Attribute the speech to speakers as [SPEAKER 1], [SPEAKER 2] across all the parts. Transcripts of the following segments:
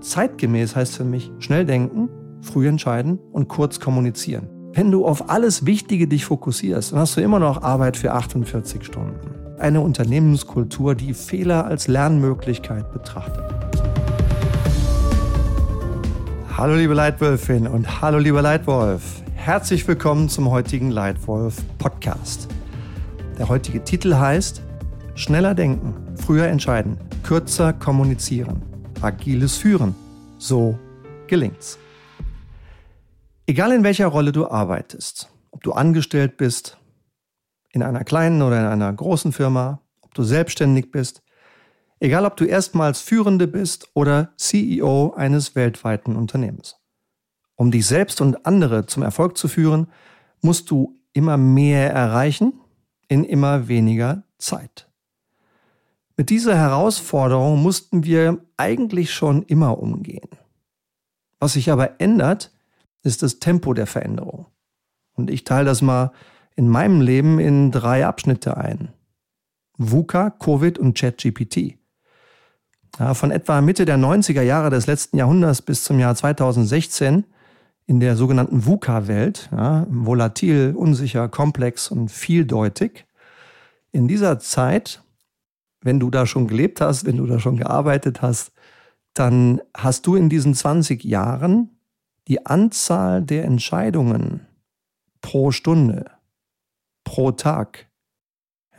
[SPEAKER 1] Zeitgemäß heißt für mich schnell denken, früh entscheiden und kurz kommunizieren. Wenn du auf alles Wichtige dich fokussierst, dann hast du immer noch Arbeit für 48 Stunden. Eine Unternehmenskultur, die Fehler als Lernmöglichkeit betrachtet. Hallo liebe Leitwölfin und hallo lieber Leitwolf. Herzlich willkommen zum heutigen Leitwolf Podcast. Der heutige Titel heißt Schneller denken, früher entscheiden, kürzer kommunizieren, agiles Führen. So gelingt's. Egal in welcher Rolle du arbeitest, ob du angestellt bist, in einer kleinen oder in einer großen Firma, ob du selbstständig bist, egal ob du erstmals Führende bist oder CEO eines weltweiten Unternehmens. Um dich selbst und andere zum Erfolg zu führen, musst du immer mehr erreichen in immer weniger Zeit. Mit dieser Herausforderung mussten wir eigentlich schon immer umgehen. Was sich aber ändert, ist das Tempo der Veränderung. Und ich teile das mal in meinem Leben in drei Abschnitte ein. VUCA, Covid und ChatGPT. Ja, von etwa Mitte der 90er Jahre des letzten Jahrhunderts bis zum Jahr 2016 in der sogenannten VUCA-Welt, ja, volatil, unsicher, komplex und vieldeutig. In dieser Zeit, wenn du da schon gelebt hast, wenn du da schon gearbeitet hast, dann hast du in diesen 20 Jahren die Anzahl der Entscheidungen pro Stunde, pro Tag,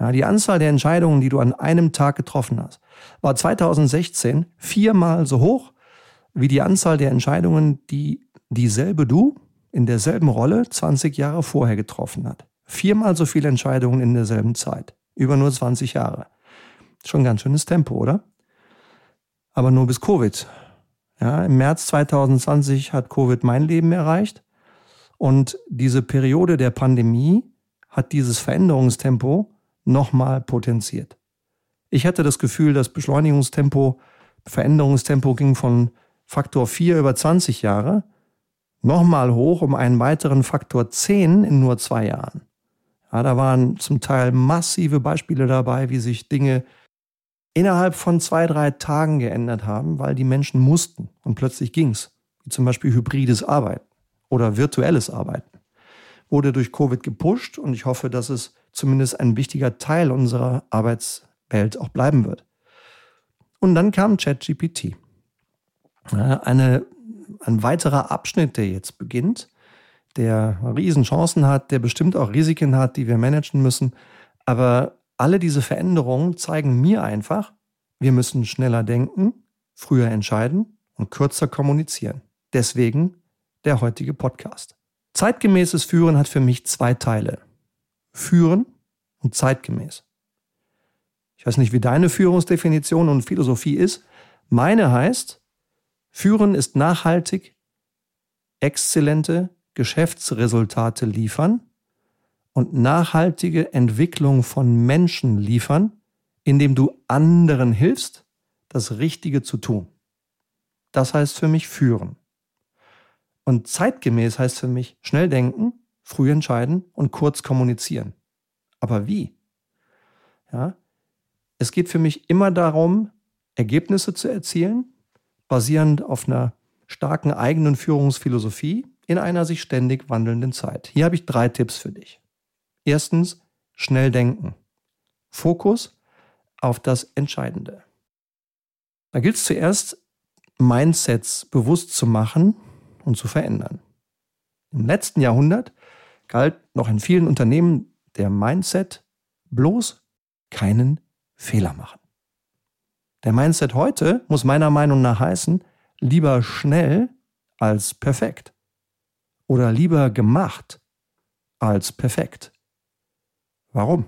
[SPEAKER 1] ja, die Anzahl der Entscheidungen, die du an einem Tag getroffen hast, war 2016 viermal so hoch wie die Anzahl der Entscheidungen, die dieselbe du in derselben Rolle 20 Jahre vorher getroffen hat. Viermal so viele Entscheidungen in derselben Zeit. Über nur 20 Jahre. Schon ganz schönes Tempo, oder? Aber nur bis Covid. Ja, Im März 2020 hat Covid mein Leben erreicht. Und diese Periode der Pandemie hat dieses Veränderungstempo nochmal potenziert. Ich hatte das Gefühl, das Beschleunigungstempo, Veränderungstempo ging von Faktor 4 über 20 Jahre nochmal hoch um einen weiteren Faktor 10 in nur zwei Jahren. Ja, da waren zum Teil massive Beispiele dabei, wie sich Dinge innerhalb von zwei, drei Tagen geändert haben, weil die Menschen mussten und plötzlich ging's. Wie zum Beispiel hybrides Arbeiten oder virtuelles Arbeiten. Wurde durch Covid gepusht und ich hoffe, dass es zumindest ein wichtiger Teil unserer Arbeitswelt auch bleiben wird. Und dann kam ChatGPT. Eine, ein weiterer Abschnitt, der jetzt beginnt, der Riesenchancen hat, der bestimmt auch Risiken hat, die wir managen müssen. Aber alle diese Veränderungen zeigen mir einfach, wir müssen schneller denken, früher entscheiden und kürzer kommunizieren. Deswegen der heutige Podcast. Zeitgemäßes Führen hat für mich zwei Teile. Führen und zeitgemäß. Ich weiß nicht, wie deine Führungsdefinition und Philosophie ist. Meine heißt, Führen ist nachhaltig, exzellente Geschäftsresultate liefern und nachhaltige Entwicklung von Menschen liefern, indem du anderen hilfst, das Richtige zu tun. Das heißt für mich führen. Und zeitgemäß heißt für mich schnell denken, früh entscheiden und kurz kommunizieren. Aber wie? Ja? Es geht für mich immer darum, Ergebnisse zu erzielen, basierend auf einer starken eigenen Führungsphilosophie in einer sich ständig wandelnden Zeit. Hier habe ich drei Tipps für dich. Erstens, schnell denken. Fokus auf das Entscheidende. Da gilt es zuerst, Mindsets bewusst zu machen und zu verändern. Im letzten Jahrhundert galt noch in vielen Unternehmen der Mindset bloß keinen Fehler machen. Der Mindset heute muss meiner Meinung nach heißen, lieber schnell als perfekt. Oder lieber gemacht als perfekt. Warum?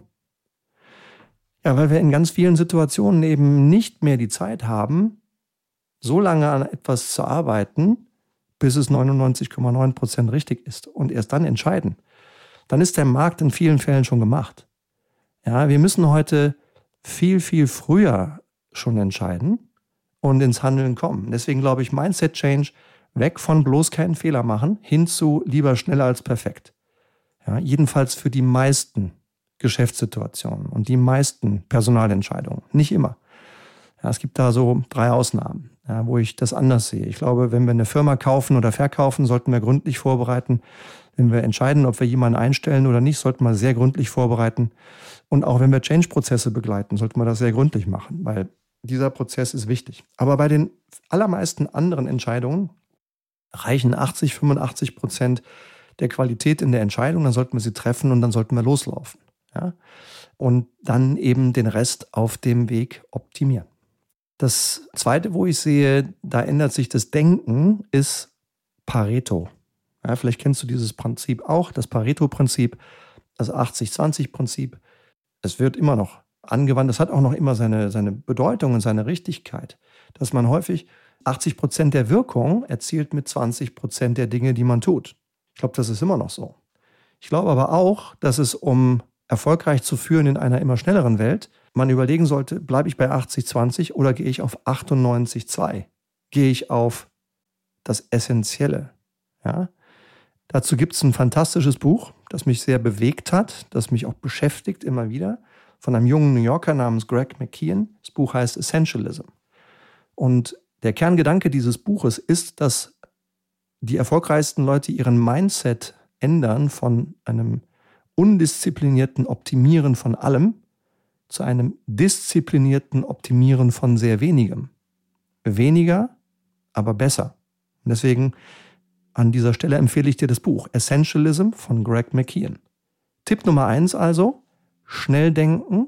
[SPEAKER 1] Ja, weil wir in ganz vielen Situationen eben nicht mehr die Zeit haben, so lange an etwas zu arbeiten, bis es 99,9 Prozent richtig ist und erst dann entscheiden. Dann ist der Markt in vielen Fällen schon gemacht. Ja, wir müssen heute viel, viel früher schon entscheiden und ins Handeln kommen. Deswegen glaube ich, Mindset Change weg von bloß keinen Fehler machen, hin zu lieber schneller als perfekt. Ja, jedenfalls für die meisten Geschäftssituationen und die meisten Personalentscheidungen. Nicht immer. Ja, es gibt da so drei Ausnahmen. ja, wo ich das anders sehe. Ich glaube, wenn wir eine Firma kaufen oder verkaufen, sollten wir gründlich vorbereiten. Wenn wir entscheiden, ob wir jemanden einstellen oder nicht, sollten wir sehr gründlich vorbereiten. Und auch wenn wir Change-Prozesse begleiten, sollten wir das sehr gründlich machen, weil dieser Prozess ist wichtig. Aber bei den allermeisten anderen Entscheidungen reichen 80, 85 Prozent der Qualität in der Entscheidung, dann sollten wir sie treffen und dann sollten wir loslaufen. Ja? Und dann eben den Rest auf dem Weg optimieren. Das zweite, wo ich sehe, da ändert sich das Denken, ist Pareto. Ja, vielleicht kennst du dieses Prinzip auch, das Pareto-Prinzip, das 80-20-Prinzip. Es wird immer noch angewandt. Es hat auch noch immer seine, seine Bedeutung und seine Richtigkeit, dass man häufig 80 Prozent der Wirkung erzielt mit 20 Prozent der Dinge, die man tut. Ich glaube, das ist immer noch so. Ich glaube aber auch, dass es, um erfolgreich zu führen in einer immer schnelleren Welt, man überlegen sollte, bleibe ich bei 80-20 oder gehe ich auf 98-2? Gehe ich auf das Essentielle? Ja? Dazu gibt es ein fantastisches Buch, das mich sehr bewegt hat, das mich auch beschäftigt immer wieder, von einem jungen New Yorker namens Greg McKeon. Das Buch heißt Essentialism. Und der Kerngedanke dieses Buches ist, dass die erfolgreichsten Leute ihren Mindset ändern von einem undisziplinierten Optimieren von allem zu einem disziplinierten Optimieren von sehr wenigem. Weniger, aber besser. Und deswegen an dieser Stelle empfehle ich dir das Buch Essentialism von Greg McKeon. Tipp Nummer eins also, schnell denken,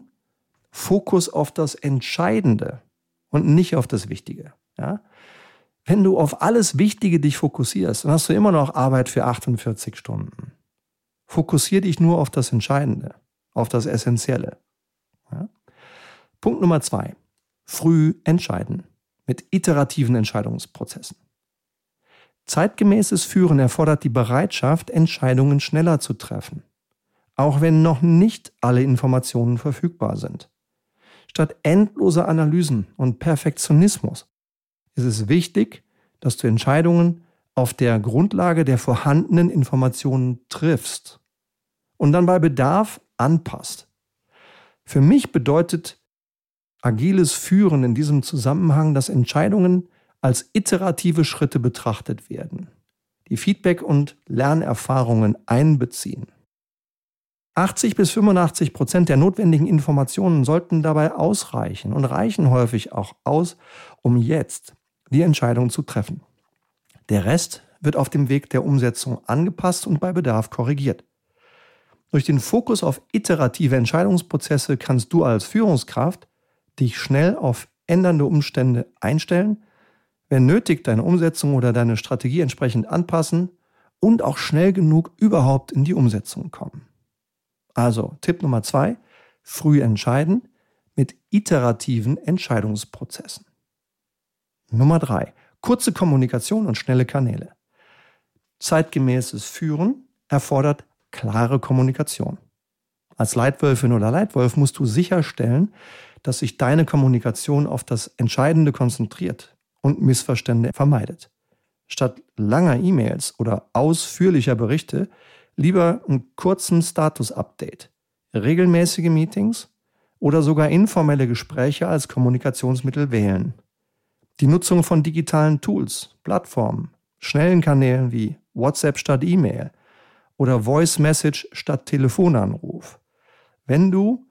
[SPEAKER 1] Fokus auf das Entscheidende und nicht auf das Wichtige. Ja? Wenn du auf alles Wichtige dich fokussierst, dann hast du immer noch Arbeit für 48 Stunden. Fokussier dich nur auf das Entscheidende, auf das Essentielle. Ja? Punkt Nummer zwei. Früh entscheiden mit iterativen Entscheidungsprozessen. Zeitgemäßes Führen erfordert die Bereitschaft, Entscheidungen schneller zu treffen, auch wenn noch nicht alle Informationen verfügbar sind. Statt endloser Analysen und Perfektionismus ist es wichtig, dass du Entscheidungen auf der Grundlage der vorhandenen Informationen triffst und dann bei Bedarf anpasst. Für mich bedeutet agiles Führen in diesem Zusammenhang, dass Entscheidungen als iterative Schritte betrachtet werden, die Feedback und Lernerfahrungen einbeziehen. 80 bis 85 Prozent der notwendigen Informationen sollten dabei ausreichen und reichen häufig auch aus, um jetzt die Entscheidung zu treffen. Der Rest wird auf dem Weg der Umsetzung angepasst und bei Bedarf korrigiert. Durch den Fokus auf iterative Entscheidungsprozesse kannst du als Führungskraft dich schnell auf ändernde Umstände einstellen, wenn nötig deine Umsetzung oder deine Strategie entsprechend anpassen und auch schnell genug überhaupt in die Umsetzung kommen. Also Tipp Nummer zwei, früh entscheiden mit iterativen Entscheidungsprozessen. Nummer drei, kurze Kommunikation und schnelle Kanäle. Zeitgemäßes Führen erfordert klare Kommunikation. Als Leitwölfin oder Leitwolf musst du sicherstellen, dass sich deine Kommunikation auf das Entscheidende konzentriert und Missverstände vermeidet. Statt langer E-Mails oder ausführlicher Berichte lieber einen kurzen Status-Update, regelmäßige Meetings oder sogar informelle Gespräche als Kommunikationsmittel wählen. Die Nutzung von digitalen Tools, Plattformen, schnellen Kanälen wie WhatsApp statt E-Mail oder Voice Message statt Telefonanruf. Wenn du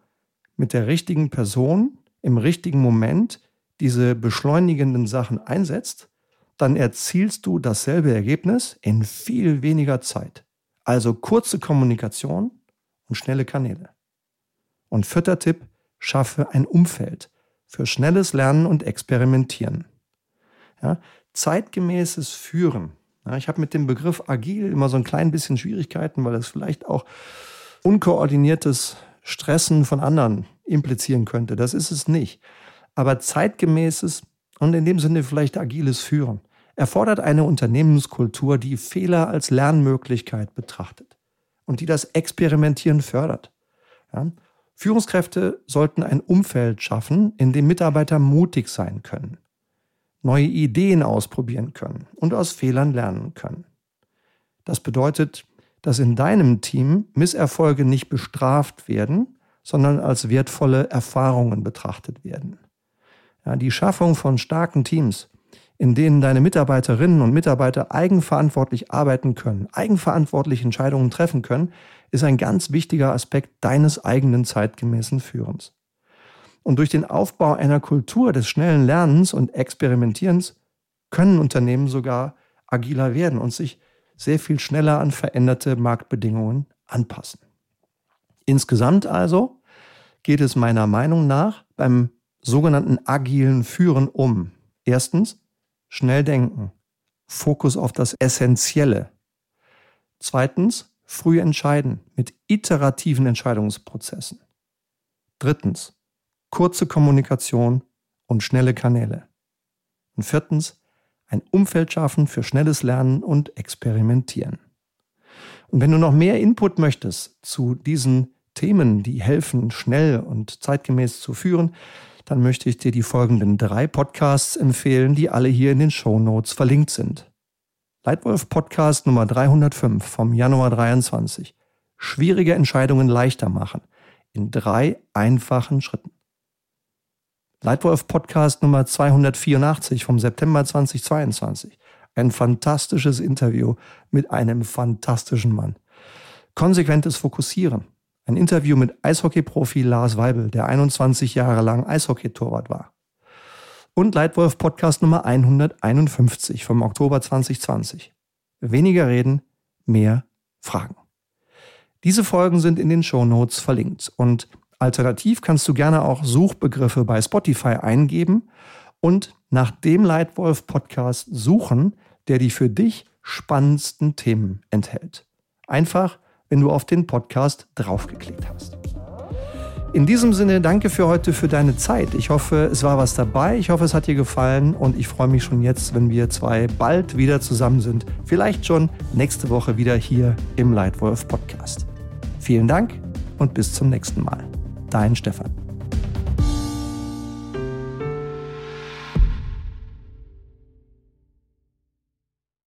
[SPEAKER 1] mit der richtigen Person im richtigen Moment diese beschleunigenden Sachen einsetzt, dann erzielst du dasselbe Ergebnis in viel weniger Zeit. Also kurze Kommunikation und schnelle Kanäle. Und vierter Tipp, schaffe ein Umfeld für schnelles Lernen und Experimentieren. Ja, zeitgemäßes Führen. Ja, ich habe mit dem Begriff agil immer so ein klein bisschen Schwierigkeiten, weil es vielleicht auch unkoordiniertes Stressen von anderen implizieren könnte. Das ist es nicht. Aber zeitgemäßes und in dem Sinne vielleicht agiles Führen erfordert eine Unternehmenskultur, die Fehler als Lernmöglichkeit betrachtet und die das Experimentieren fördert. Ja? Führungskräfte sollten ein Umfeld schaffen, in dem Mitarbeiter mutig sein können, neue Ideen ausprobieren können und aus Fehlern lernen können. Das bedeutet, dass in deinem Team Misserfolge nicht bestraft werden, sondern als wertvolle Erfahrungen betrachtet werden. Ja, die Schaffung von starken Teams in denen deine Mitarbeiterinnen und Mitarbeiter eigenverantwortlich arbeiten können, eigenverantwortlich Entscheidungen treffen können, ist ein ganz wichtiger Aspekt deines eigenen zeitgemäßen Führens. Und durch den Aufbau einer Kultur des schnellen Lernens und Experimentierens können Unternehmen sogar agiler werden und sich sehr viel schneller an veränderte Marktbedingungen anpassen. Insgesamt also geht es meiner Meinung nach beim sogenannten agilen Führen um. Erstens, schnell denken, Fokus auf das Essentielle. Zweitens, früh entscheiden mit iterativen Entscheidungsprozessen. Drittens, kurze Kommunikation und schnelle Kanäle. Und viertens, ein Umfeld schaffen für schnelles Lernen und Experimentieren. Und wenn du noch mehr Input möchtest zu diesen Themen, die helfen, schnell und zeitgemäß zu führen, dann möchte ich dir die folgenden drei Podcasts empfehlen, die alle hier in den Show Notes verlinkt sind. Leitwolf Podcast Nummer 305 vom Januar 23. Schwierige Entscheidungen leichter machen. In drei einfachen Schritten. Leitwolf Podcast Nummer 284 vom September 2022. Ein fantastisches Interview mit einem fantastischen Mann. Konsequentes Fokussieren. Ein Interview mit Eishockey-Profi Lars Weibel, der 21 Jahre lang Eishockey-Torwart war. Und Leitwolf Podcast Nummer 151 vom Oktober 2020. Weniger reden, mehr Fragen. Diese Folgen sind in den Show Notes verlinkt und alternativ kannst du gerne auch Suchbegriffe bei Spotify eingeben und nach dem Leitwolf Podcast suchen, der die für dich spannendsten Themen enthält. Einfach wenn du auf den Podcast draufgeklickt hast. In diesem Sinne, danke für heute für deine Zeit. Ich hoffe, es war was dabei. Ich hoffe, es hat dir gefallen und ich freue mich schon jetzt, wenn wir zwei bald wieder zusammen sind. Vielleicht schon nächste Woche wieder hier im Lightwolf Podcast. Vielen Dank und bis zum nächsten Mal. Dein Stefan.